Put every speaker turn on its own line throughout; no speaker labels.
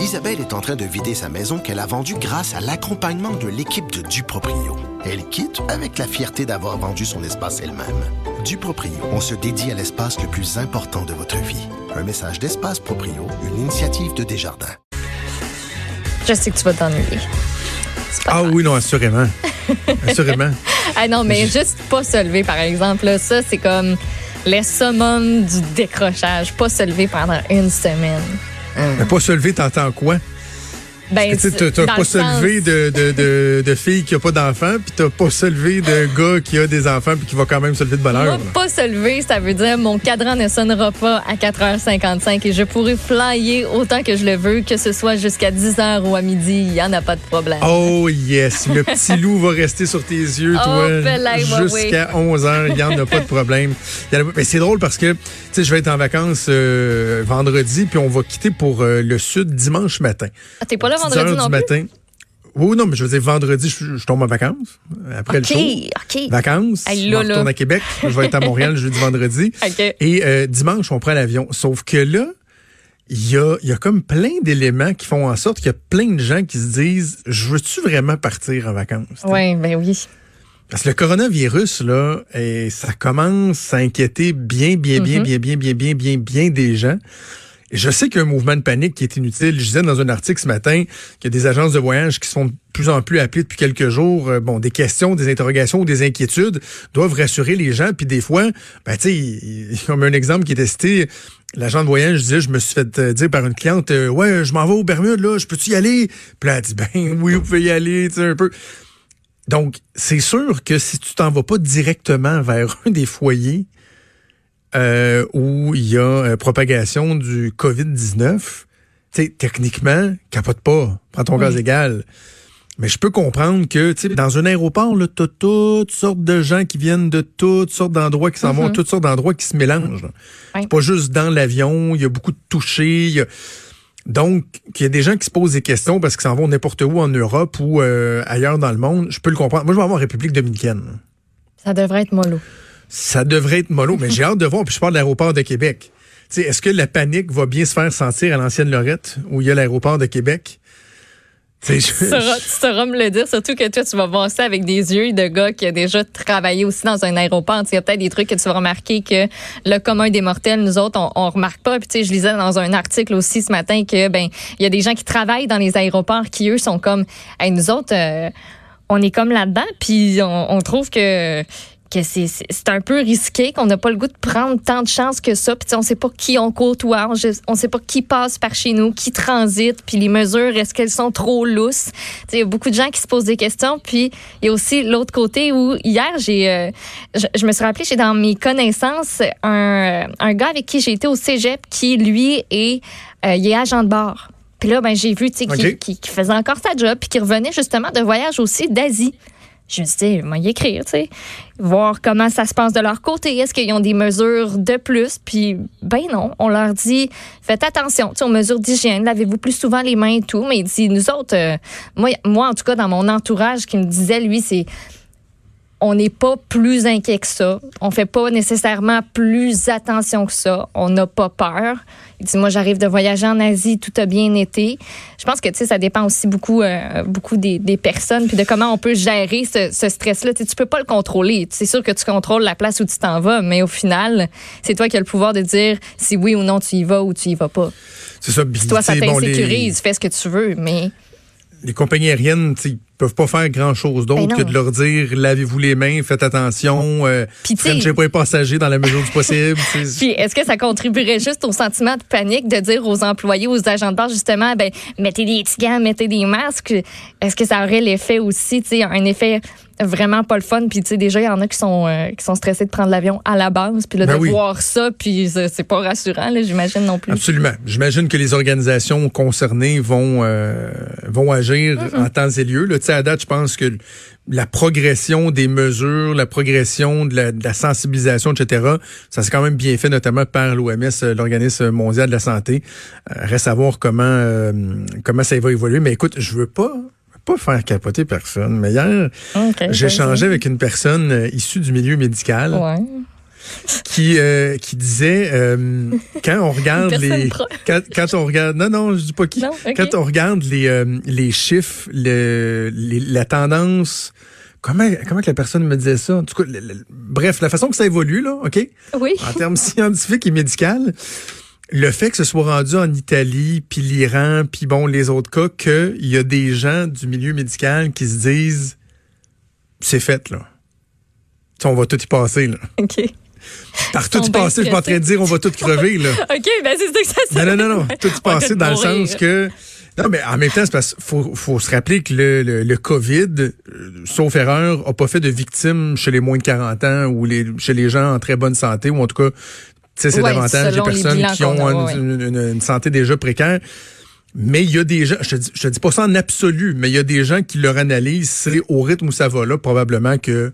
Isabelle est en train de vider sa maison qu'elle a vendue grâce à l'accompagnement de l'équipe de Duproprio. Elle quitte avec la fierté d'avoir vendu son espace elle-même. Duproprio, on se dédie à l'espace le plus important de votre vie. Un message d'Espace Proprio, une initiative de Desjardins.
Je sais que tu vas t'ennuyer.
Ah
grave.
oui, non, assurément. assurément.
Ah non, mais juste pas se lever, par exemple. là, ça, c'est comme le summum du décrochage. Pas se lever pendant une semaine.
Mais pas se lever, t'entends quoi?
Ben,
Tu
dans
pas lever de, de, de, de filles qui n'ont pas d'enfants, puis t'as pas se lever de gars qui a des enfants, puis qui va quand même se lever de bonne
Moi, pas se lever, ça veut dire mon cadran ne sonnera pas à 4h55 et je pourrai flyer autant que je le veux, que ce soit jusqu'à 10h ou à midi, il n'y en a pas de problème.
Oh yes, le petit loup va rester sur tes yeux,
Oh,
toi, jusqu'à 11 heures. Il n'y en a pas de problème. Pas- Mais c'est drôle parce que, tu sais, je vais être en vacances euh, vendredi, puis on va quitter pour euh, le sud dimanche matin.
Ah, T'es pas là
10
vendredi
heures
non
du
plus?
matin. Oui, non, mais je veux dire, vendredi, je, je tombe en vacances. Après le show.
OK.
Vacances.
Hey,
je
là,
retourne à Québec. Je vais être à Montréal jeudi, vendredi.
OK.
Et euh, dimanche, on prend l'avion. Sauf que là, il y a, y a comme plein d'éléments qui font en sorte qu'il y a plein de gens qui se disent Je veux-tu vraiment partir en vacances?
Oui, ben oui.
Parce que le coronavirus, là, eh, ça commence à inquiéter bien, bien, bien, bien, bien, bien, bien, bien, bien des gens. Je sais qu'il y a un mouvement de panique qui est inutile. Je disais dans un article ce matin qu'il y a des agences de voyage qui sont de plus en plus appelées depuis quelques jours. Euh, Bon, des questions, des interrogations ou des inquiétudes doivent rassurer les gens. Puis des fois, ben, tu sais, comme un exemple qui était cité, l'agent de voyage disait, je me suis fait euh, dire par une cliente, euh, ouais, je m'en vais aux Bermudes, là, je peux-tu y aller? Puis elle dit, ben oui, vous pouvez y aller, tu sais, un peu. Donc, c'est sûr que si tu t'en vas pas directement vers un des foyers euh, où il y a euh, propagation du COVID-19, tu sais, techniquement, capote pas, prends ton
Oui.
gaz égal. Mais je peux comprendre que, tu sais, dans un aéroport, là, t'as toutes sortes de gens qui viennent de toutes sortes d'endroits, qui s'en vont,
Mhm.
toutes sortes d'endroits qui se mélangent. C'est pas juste dans l'avion, il y a beaucoup de touchés, il y a... Donc, qu'il y a des gens qui se posent des questions parce qu'ils s'en vont n'importe où en Europe ou euh, ailleurs dans le monde, je peux le comprendre. Moi, je vais avoir en République dominicaine.
Ça devrait être mollo.
Ça devrait être mollo, mais j'ai hâte de voir. Puis je parle de l'aéroport de Québec. Est-ce que la panique va bien se faire sentir à l'ancienne Lorette, où il y a l'aéroport de Québec? Sais,
Tu
je-
sauras, tu sauras me le dire, surtout que toi, tu vas voir ça avec des yeux de gars qui a déjà travaillé aussi dans un aéroport. Il y a peut-être des trucs que tu vas remarquer que le commun des mortels, nous autres, on, on remarque pas. Puis je lisais dans un article aussi ce matin que ben il y a des gens qui travaillent dans les aéroports qui eux sont comme, Hey, nous autres, euh, on est comme là-dedans, puis on trouve que que c'est c'est- c'est un peu risqué, qu'on n'a pas le goût de prendre tant de chances que ça. Puis on sait pas qui on côtoie, on, on sait pas qui passe par chez nous, qui transite, puis les mesures, est-ce qu'elles sont trop lousses? Tu sais, Il y a beaucoup de gens qui se posent des questions. Puis il y a aussi l'autre côté où hier, j'ai, euh, je, je me suis rappelé, j'ai dans mes connaissances un, un gars avec qui j'ai été au cégep qui, lui, est, euh, il est agent de bord. Puis là, ben, j'ai vu, tu sais, qu'il
OK.
qu'il- qu'il faisait encore sa job, puis qu'il revenait justement de voyage aussi d'Asie. Je me suis dit, moi, y écrire, tu sais, voir comment ça se passe de leur côté. Est-ce qu'ils ont des mesures de plus? Puis, ben non, on leur dit, faites attention, tu sais, aux mesures d'hygiène, lavez-vous plus souvent les mains et tout. Mais il nous autres, euh, moi, moi, en tout cas, dans mon entourage, qui me disait, lui, c'est, on n'est pas plus inquiet que ça. On fait pas nécessairement plus attention que ça. On n'a pas peur. Il dit, moi, j'arrive de voyager en Asie, tout a bien été. Je pense que, tu sais, ça dépend aussi beaucoup, euh, beaucoup des, des personnes, puis de comment on peut gérer ce, ce stress-là. Tu peux pas le contrôler. C'est sûr que tu contrôles la place où tu t'en vas, mais au final, c'est toi qui as le pouvoir de dire si oui ou non tu y vas ou tu y vas pas.
c'est ça. Puis,
toi, ça
tu sais, bon, les-
t'insécurise, fais ce que tu veux, mais
les compagnies aériennes, tu peuvent pas faire grand chose d'autre
Ben non.
que de leur dire lavez-vous les mains, faites attention, euh, frenchez pas les passagers dans la mesure du possible.
Puis, est-ce que ça contribuerait juste au sentiment de panique de dire aux employés, aux agents de bord, justement, ben, mettez des petits gants, mettez des masques? Est-ce que ça aurait l'effet aussi, tu sais, un effet vraiment pas le fun? Puis, tu sais, déjà, il y en a qui sont, euh, qui sont stressés de prendre l'avion à la base, puis là,
Ben
de
oui.
voir ça, puis c'est pas rassurant, là, j'imagine non plus.
Absolument. J'imagine que les organisations concernées vont euh, vont agir en temps et lieu. Là, à date, je pense que la progression des mesures, la progression de la, de la sensibilisation, etc., ça s'est quand même bien fait, notamment par l'OMS, euh, l'Organisme mondial de la santé. Euh, reste à voir comment euh, comment ça va évoluer. Mais écoute, je veux pas pas faire capoter personne. Mais hier, j'ai échangé avec une personne issue du milieu médical.
Ouais.
Qui euh, qui disait euh, quand on regarde les quand, quand on regarde non non je dis pas qui
Non,
quand on regarde les euh, les chiffres le, les- la tendance comment comment que la personne me disait ça? En tout cas le- le- bref la façon que ça évolue là ok?
Oui.
en termes scientifiques et médicaux, le fait que ce soit rendu en Italie, puis l'Iran, puis bon, les autres cas, qu'il y a des gens du milieu médical qui se disent c'est fait, là. On va tout y passer, là.
OK.
Par
Ils
tout passer, je suis pas en train de dire on va tout crever, là.
OK, ben c'est ça que ça
Non, non, non, non. Tout passer dans le sens que. Non, mais en même temps, c'est parce qu'il faut, faut se rappeler que le, le, le COVID, euh, sauf erreur, a pas fait de victimes chez les moins de 40 ans ou les, chez les gens en très bonne santé, ou en tout cas, tu sais, c'est
Ouais,
davantage des personnes qui ont
qu'on a,
une,
ouais.
une- une- une santé déjà précaire. Mais il y a des gens, je te, dis, je te dis pas ça en absolu, mais il y a des gens qui leur analysent, c'est au rythme où ça va là, probablement que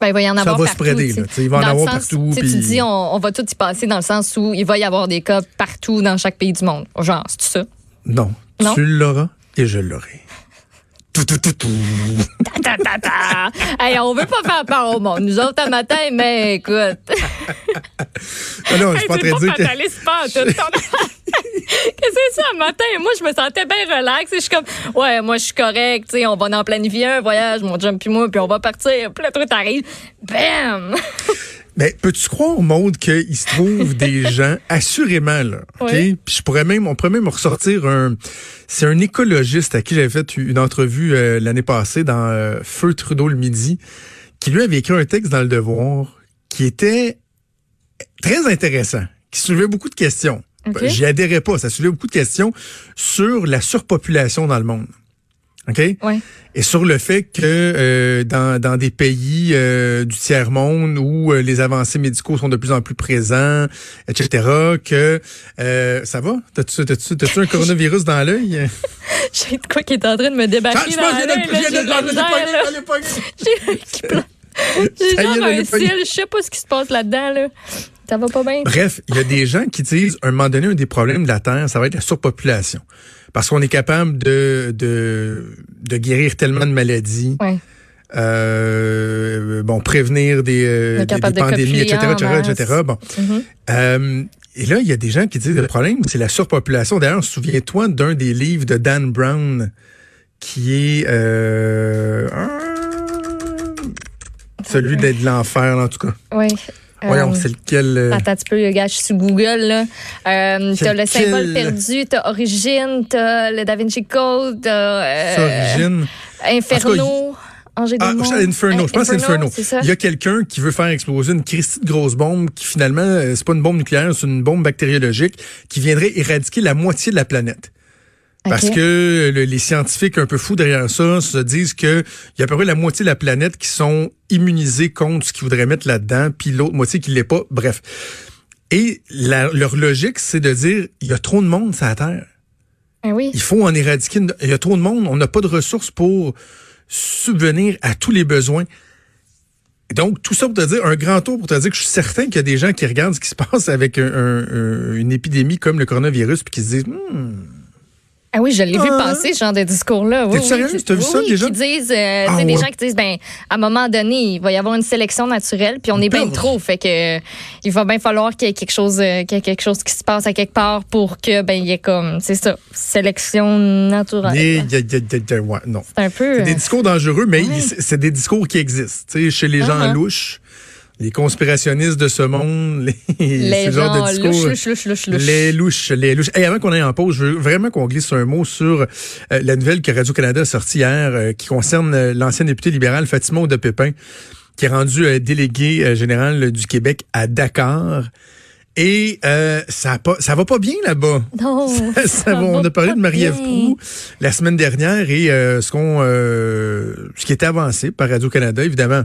Ben, il va y en
Ça
avoir
va se
partout.
spreader,
tu sais.
là, il va en avoir
sens,
partout,
tu dis, on, on va tout y passer dans le sens où il va y avoir des cas partout dans chaque pays du monde. Genre, c'est ça?
non,
Non?
tu l'auras et je l'aurai. Tout, tout, tout, tout.
Ta, ta, ta, ta. hey, on veut pas faire peur au monde. Nous autres, un matin, mais écoute.
Ah non, je suis pas en
tout. Qu'est-ce que c'est ça, un matin? Moi, je me sentais bien relax. Et je suis comme, ouais, moi, je suis correct. tu sais, On va en planifier un voyage, mon chum puis moi, puis on va partir. Puis le truc arrive. Bam!
Mais peux-tu croire, Maude, qu'il se trouve des gens, assurément, là, OK?
Oui.
Puis je pourrais même, on pourrait même ressortir un... C'est un écologiste à qui j'avais fait une entrevue euh, l'année passée dans euh, Feu Trudeau le midi, qui lui avait écrit un texte dans Le Devoir qui était très intéressant, qui soulevait beaucoup de questions. J'y adhérais pas, ça soulevait beaucoup de questions sur la surpopulation dans le monde. OK?
Ouais.
Et sur le fait que euh, dans, dans des pays euh, du tiers-monde où euh, les avancées médicaux sont de plus en plus présents, etc., que euh, ça va? T'as-tu, t'as-tu, t'as-tu un coronavirus dans l'œil?
J'ai de quoi qui est en train de me débarquer dans l'œil, j'ai genre un cil, je sais pas ce qui se passe là-dedans, là. Ça va pas bien?
Bref, il y a des gens qui disent, à un moment donné, un des problèmes de la Terre, ça va être la surpopulation. Parce qu'on est capable de, de, de guérir tellement de maladies,
Ouais.
euh, bon, prévenir des, euh, des, des pandémies, etc., etc.. Bon.
Mhm.
Euh, et là, il y a des gens qui disent le problème, c'est la surpopulation. D'ailleurs, souviens-toi d'un des livres de Dan Brown qui est celui de, de l'enfer, en tout cas.
Ouais.
Voyons,
Euh,
c'est lequel euh,
Attends un petit peu, le gars, je suis sur Google, là. Euh, t'as le symbole perdu, t'as Origine, t'as le Da Vinci Code, t'as euh,
Origine?
Inferno, Angers
Ah. Inferno, je pense que c'est Inferno. Il y a quelqu'un qui veut faire exploser une Christie de grosse bombe qui finalement, euh, c'est pas une bombe nucléaire, c'est une bombe bactériologique qui viendrait éradiquer la moitié de la planète. Parce que le- les scientifiques un peu fous derrière ça se disent que il y a à peu près la moitié de la planète qui sont immunisés contre ce qu'ils voudraient mettre là-dedans, puis l'autre moitié qui l'est pas. Bref. Et la- leur logique, c'est de dire il y a trop de monde sur la Terre.
Ah oui.
Il faut en éradiquer. une- Il y a trop de monde. On n'a pas de ressources pour subvenir à tous les besoins. Donc, tout ça pour te dire, un grand tour pour te dire que je suis certain qu'il y a des gens qui regardent ce qui se passe avec un- un- un- une épidémie comme le coronavirus puis qui se disent, Hmm,
Ah oui, je l'ai vu
Ah.
passer, ce genre de discours-là. Oui,
T'es
oui,
sérieuse?
qui-
T'as vu
oui,
ça,
oui,
des gens?
qui disent, euh,
Ah
des gens qui disent, ben, à un moment donné, il va y avoir une sélection naturelle, puis on est bien
Brr.
trop, fait que euh, il va bien falloir qu'il y ait quelque chose, euh, qu'il y ait quelque chose qui se passe à quelque part pour que, ben, il y ait comme, c'est ça, sélection naturelle.
y- y- y- y- y- ouais, non.
C'est un peu.
C'est des
euh,
discours dangereux, mais
Ouais.
c'est des discours qui existent. Tu sais, chez les gens
Uh-huh.
louches, les conspirationnistes de ce monde, les,
les
ce genre de discours.
louches, louches, louches, louches.
Les louches, les louches. Et avant qu'on aille en pause, je veux vraiment qu'on glisse un mot sur euh, la nouvelle que Radio-Canada a sortie hier, euh, qui concerne euh, l'ancienne députée libérale Fatima de Pépin, qui est rendue euh, déléguée générale du Québec à Dakar. Et euh, ça a pas, ça va pas bien là-bas.
Non.
Ça, ça va.
va
on a parlé de Marie-Ève. Proux la semaine dernière et euh, ce qu'on, euh, ce qui était avancé par Radio Canada, évidemment.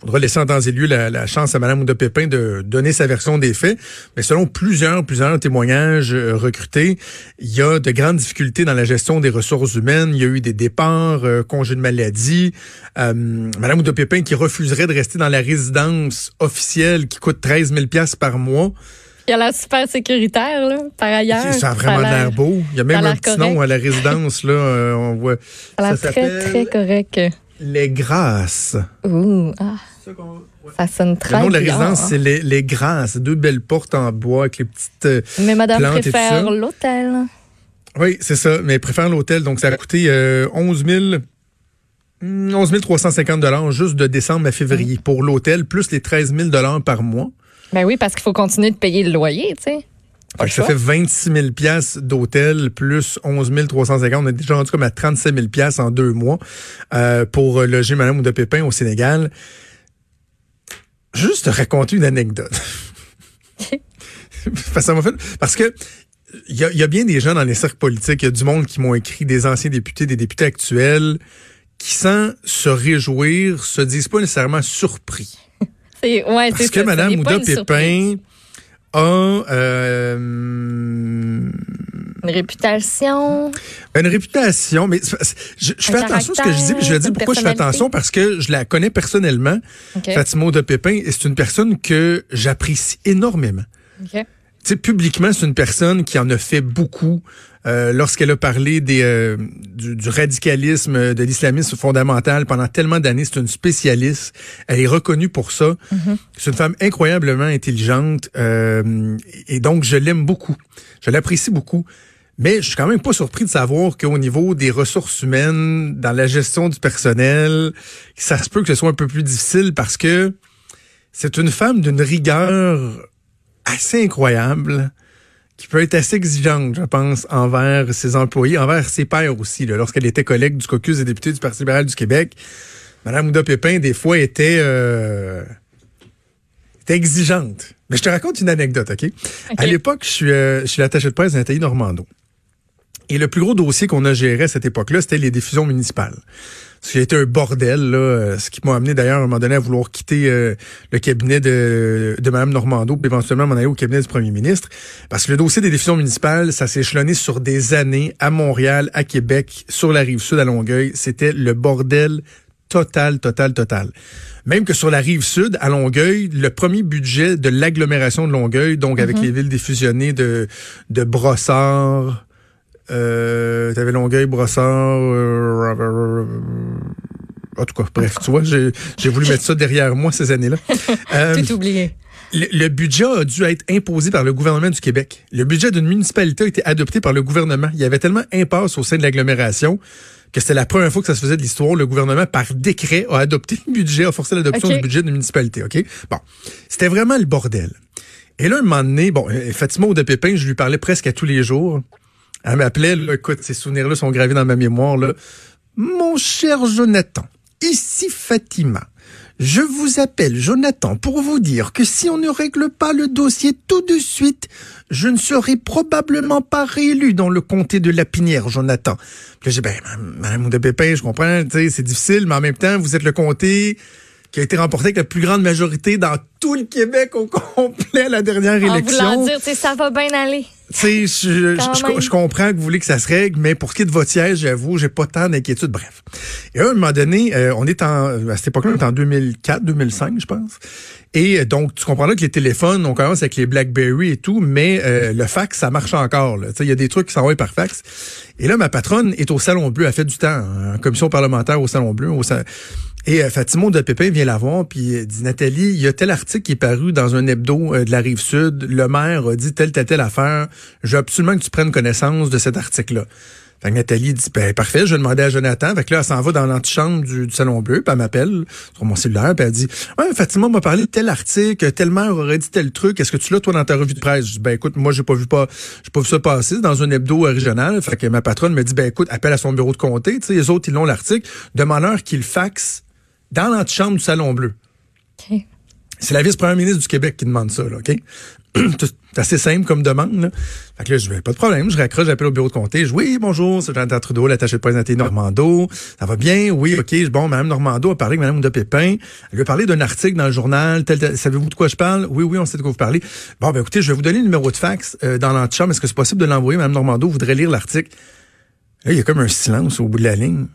Faudra laisser en temps et lieu la, la chance à Mme Ouda Pépin de donner sa version des faits. Mais selon plusieurs, plusieurs témoignages euh, recrutés, il y a de grandes difficultés dans la gestion des ressources humaines. Il y a eu des départs, euh, congés de maladie. Euh, Mme Ouda Pépin qui refuserait de rester dans la résidence officielle qui coûte 13 000 par mois.
Il a l'air super sécuritaire, là, par ailleurs.
Ça a vraiment
l'air-
beau. Il y a même
a
un petit
correct.
nom à la résidence, là. euh, on voit.
Ça a l'air très, très correct.
Les Grâces.
Ouh, ah. Ça sonne très
Le nom de la résidence, c'est les, les Grâces. Deux belles portes en bois avec les petites. euh,
Mais madame
plantes
préfère l'hôtel.
Oui, c'est ça. Mais elle préfère l'hôtel. Donc, ça a coûté euh, 11 000. hmm, 11 350 dollars juste de décembre à février pour l'hôtel, plus les 13 000 dollars par mois.
Ben oui, parce qu'il faut continuer de payer le loyer, tu sais.
Fait que ça fait 26 000 piastres d'hôtel plus 11 350. On est déjà rendu comme à 37 000 piastres en deux mois euh, pour loger Madame Ouda Pépin au Sénégal. Juste te raconter une anecdote. ça m'a fait parce que il y, a, il y a bien des gens dans les cercles politiques, il y a du monde qui m'ont écrit, des anciens députés, des députés actuels, qui sans se réjouir, se disent pas nécessairement surpris.
C'est- ouais,
Parce que
ça,
Mme Ouda
surprise.
A euh,
Une réputation.
une réputation, mais je, je fais attention à ce que je dis, mais je vais dire pourquoi je fais attention, parce que je la connais personnellement,
OK.
Fatima Ouda Pépin, et c'est une personne que j'apprécie énormément. Tu sais, publiquement, c'est une personne qui en a fait beaucoup euh, lorsqu'elle a parlé des, euh, du, du radicalisme, euh, de l'islamisme fondamental pendant tellement d'années. C'est une spécialiste. Elle est reconnue pour ça. C'est une femme incroyablement intelligente euh, et donc je l'aime beaucoup. Je l'apprécie beaucoup. Mais je suis quand même pas surpris de savoir qu'au niveau des ressources humaines, dans la gestion du personnel, ça se peut que ce soit un peu plus difficile parce que c'est une femme d'une rigueur assez incroyable, qui peut être assez exigeante, je pense, envers ses employés, envers ses pairs aussi. Lorsqu'elle était collègue du caucus des députés du Parti libéral du Québec, Mme Ouda Pépin, des fois, était, euh, était exigeante. Mais je te raconte une anecdote, OK? À l'époque, je suis, euh, je suis l'attaché de presse de Nathalie Normando. Et le plus gros dossier qu'on a géré à cette époque-là, c'était les diffusions municipales. Ce qui a été un bordel, là, euh, ce qui m'a amené d'ailleurs à un moment donné à vouloir quitter euh, le cabinet de, de Mme Normando, puis éventuellement m'en aller au cabinet du premier ministre. Parce que le dossier des diffusions municipales, ça s'est échelonné sur des années à Montréal, à Québec, sur la rive sud, à Longueuil. C'était le bordel total, total, total. Même que sur la rive sud, à Longueuil, le premier budget de l'agglomération de Longueuil, donc avec les villes diffusionnées de, de Brossard, euh, t'avais Longueuil, Brossard, euh, en tout cas, bref, tu vois, j'ai voulu mettre ça derrière moi ces années-là. Euh,
Tout oublié.
le, le budget a dû être imposé par le gouvernement du Québec. Le budget d'une municipalité a été adopté par le gouvernement. Il y avait tellement impasse au sein de l'agglomération que c'était la première fois que ça se faisait de l'histoire. Le gouvernement, par décret, a adopté le budget, a forcé l'adoption du budget d'une municipalité. OK? Bon. C'était vraiment le bordel. Et là, un moment donné, bon, Fatima de Pépin, je lui parlais presque à tous les jours. Elle m'appelait, écoute, ces souvenirs-là sont gravés dans ma mémoire, là. Mon cher Jonathan, ici Fatima. Je vous appelle Jonathan pour vous dire que si on ne règle pas le dossier tout de suite, je ne serai probablement pas réélu dans le comté de Lapinière, Jonathan. Puis j'ai ben, Madame de Pépin, je comprends, c'est difficile, mais en même temps, vous êtes le comté qui a été remporté avec la plus grande majorité dans tout le Québec au complet à la dernière
En
élection.
voulant dire, tu sais, ça va bien aller.
Tu sais, je, je- je, je comprends que vous voulez que ça se règle, mais pour ce qui est de votre siège, j'avoue, j'ai pas tant d'inquiétude. Bref. Et à un moment donné, euh, on est en, à cette époque-là, on est en 2004, 2005, je pense. Et euh, donc, tu comprends là que les téléphones, on commence avec les BlackBerry et tout, mais euh, le fax, ça marche encore. là. Tu sais, Il y a des trucs qui s'envoient par fax. Et là, ma patronne est au Salon Bleu, elle fait du temps, hein, en commission parlementaire au Salon Bleu. Au sa- Et euh, Fatima de Pépin vient la voir, puis elle dit, Nathalie, il y a tel article qui est paru dans un hebdo euh, de la Rive-Sud. Le maire a dit telle, telle, telle affaire. Je veux absolument que tu prennes connaissance de cet article-là. Fait que Nathalie dit, ben, parfait, je vais demander à Jonathan. Fait que là, elle s'en va dans l'antichambre du, Salon Bleu, puis elle m'appelle sur mon cellulaire, puis elle dit, ouais, Fatima m'a parlé de tel article, tel maire aurait dit tel truc. Est-ce que tu l'as, toi, dans ta revue de presse? Je dis, ben, écoute, moi, j'ai pas vu pas, j'ai pas vu ça passer dans un hebdo euh, régional. Fait que ma patronne me dit, ben, écoute, appelle à son bureau de comté. Tu sais, les autres, ils l'ont l'article. Demande-leur qu'ils faxent dans l'antichambre du Salon Bleu.
OK.
C'est la vice-première ministre du Québec qui demande ça, là, OK? C'est assez simple comme demande. Là. Fait que là, je vais pas de problème. Je raccroche, j'appelle au bureau de comté. Je dis, oui, bonjour, c'est Jonathan Trudeau, l'attaché de présidenter Normando. Ça va bien? Oui, OK. Bon, Mme Normando a parlé avec Mme Ouda Pépin. Elle lui a parlé d'un article dans le journal. Tel, tel. Savez-vous de quoi je parle? Oui, oui, on sait de quoi vous parlez. Bon, ben écoutez, je vais vous donner le numéro de fax euh, dans l'antichambre. Est-ce que c'est possible de l'envoyer? Mme Normando voudrait lire l'article. Là, il y a comme un silence au bout de la ligne.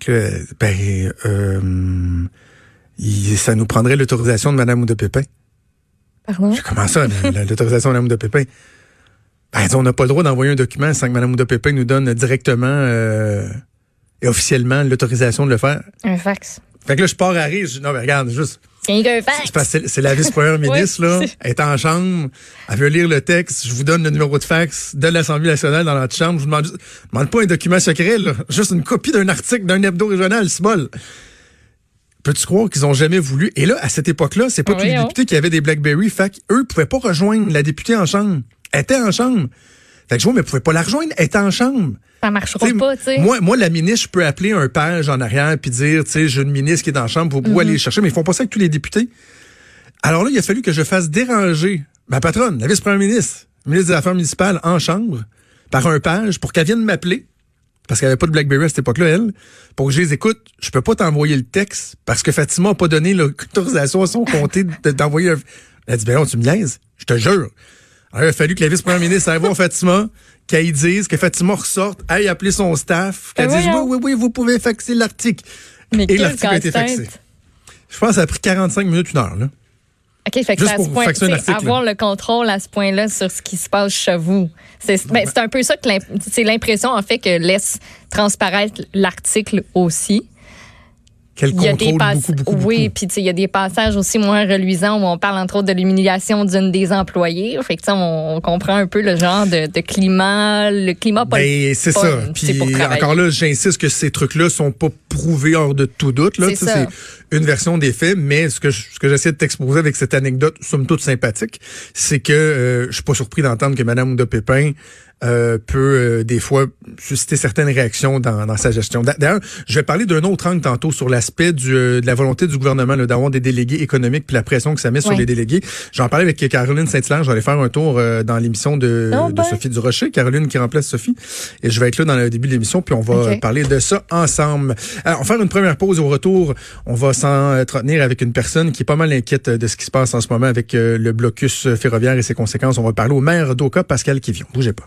Que ben, euh, il- ça nous prendrait l'autorisation de Mme Ouda Pépin.
Pardon?
Comment ça, la- la- l'autorisation de Mme Ouda Pépin? Ben, on n'a pas le droit d'envoyer un document sans que Mme Ouda Pépin nous donne directement. euh, ait officiellement l'autorisation de le faire.
Un fax.
Fait que là, je pars à rire. Je non, mais regarde, juste.
C'est
la vice-première ministre, là. Elle est en chambre. Elle veut lire le texte. Je vous donne le numéro de fax de l'Assemblée nationale dans notre chambre. Je vous demande, juste- je demande pas un document secret, là. Juste une copie d'un article d'un hebdo régional, c'est bol. Peux-tu croire qu'ils ont jamais voulu? Et là, à cette époque-là, c'est pas tous les députés qui avaient des BlackBerry. Fait qu'eux pouvaient pas rejoindre la députée en chambre. Elle était en chambre. Fait que je vois, mais ils pouvaient pas la rejoindre. Elle était en chambre.
Ça marchera
T'sais,
pas, tu sais.
Moi, moi, la ministre, je peux appeler un page en arrière puis dire, tu sais, j'ai une ministre qui est la chambre, vous pouvez aller le chercher, mais ils font pas ça avec tous les députés. Alors là, il a fallu que je fasse déranger ma patronne, la vice-première ministre, ministre des Affaires municipales, en chambre, par un page, pour qu'elle vienne m'appeler, parce qu'elle avait pas de BlackBerry à cette époque-là, elle, pour que je les écoute. Je peux pas t'envoyer le texte, parce que Fatima a pas donné l'autorisation à son comté de- d'envoyer un... Elle a dit, ben non, tu me niaises, je te jure. Alors, il a fallu que la vice-première ministre aille voir Fatima, qu'elle dise, que Fatima ressorte, aille appeler son staff, qu'elle
Ben
dise, oui, oui, oui, vous pouvez faxer l'article.
Mais
Et l'article a été faxé. Je pense que ça a pris 45 minutes, une heure, là.
OK, fait que à ce point, avoir le contrôle à ce point-là sur ce qui se passe chez vous. C'est ben, c'est un peu ça que c'est l'impression, en fait, que laisse transparaître l'article aussi.
Quel
Il y a des
contrôle,
pass-
beaucoup, beaucoup,
Oui,
beaucoup.
puis tu sais, il y a des passages aussi moins reluisants où on parle entre autres de l'humiliation d'une des employées. Fait que on, on comprend un peu le genre de, de climat, le climat pas
Ben, c'est
pas-
ça. Puis encore là, j'insiste que ces trucs-là sont pas prouvés hors de tout doute. Là,
C'est ça.
une version des faits, mais ce que je- ce que j'essaie de t'exposer avec cette anecdote, somme toute sympathique, c'est que euh, je suis pas surpris d'entendre que Madame Ouda Pépin euh, peut euh, des fois susciter certaines réactions dans, dans sa gestion. D'a- D'ailleurs, je vais parler d'un autre angle tantôt sur l'aspect du, euh, de la volonté du gouvernement d'avoir des délégués économiques puis la pression que ça met sur les délégués. J'en parlais avec Caroline Saint-Hilaire. Aller faire un tour euh, dans l'émission de,
Oh
de
ben.
Sophie Durocher, Caroline qui remplace Sophie. Et je vais être là dans le début de l'émission, puis on va euh, parler de ça ensemble. Alors, on va faire une première pause au retour. On va s'entretenir avec une personne qui est pas mal inquiète de ce qui se passe en ce moment avec euh, le blocus euh, ferroviaire et ses conséquences. On va parler au maire d'Oka, Pascal Kivion. Bougez pas.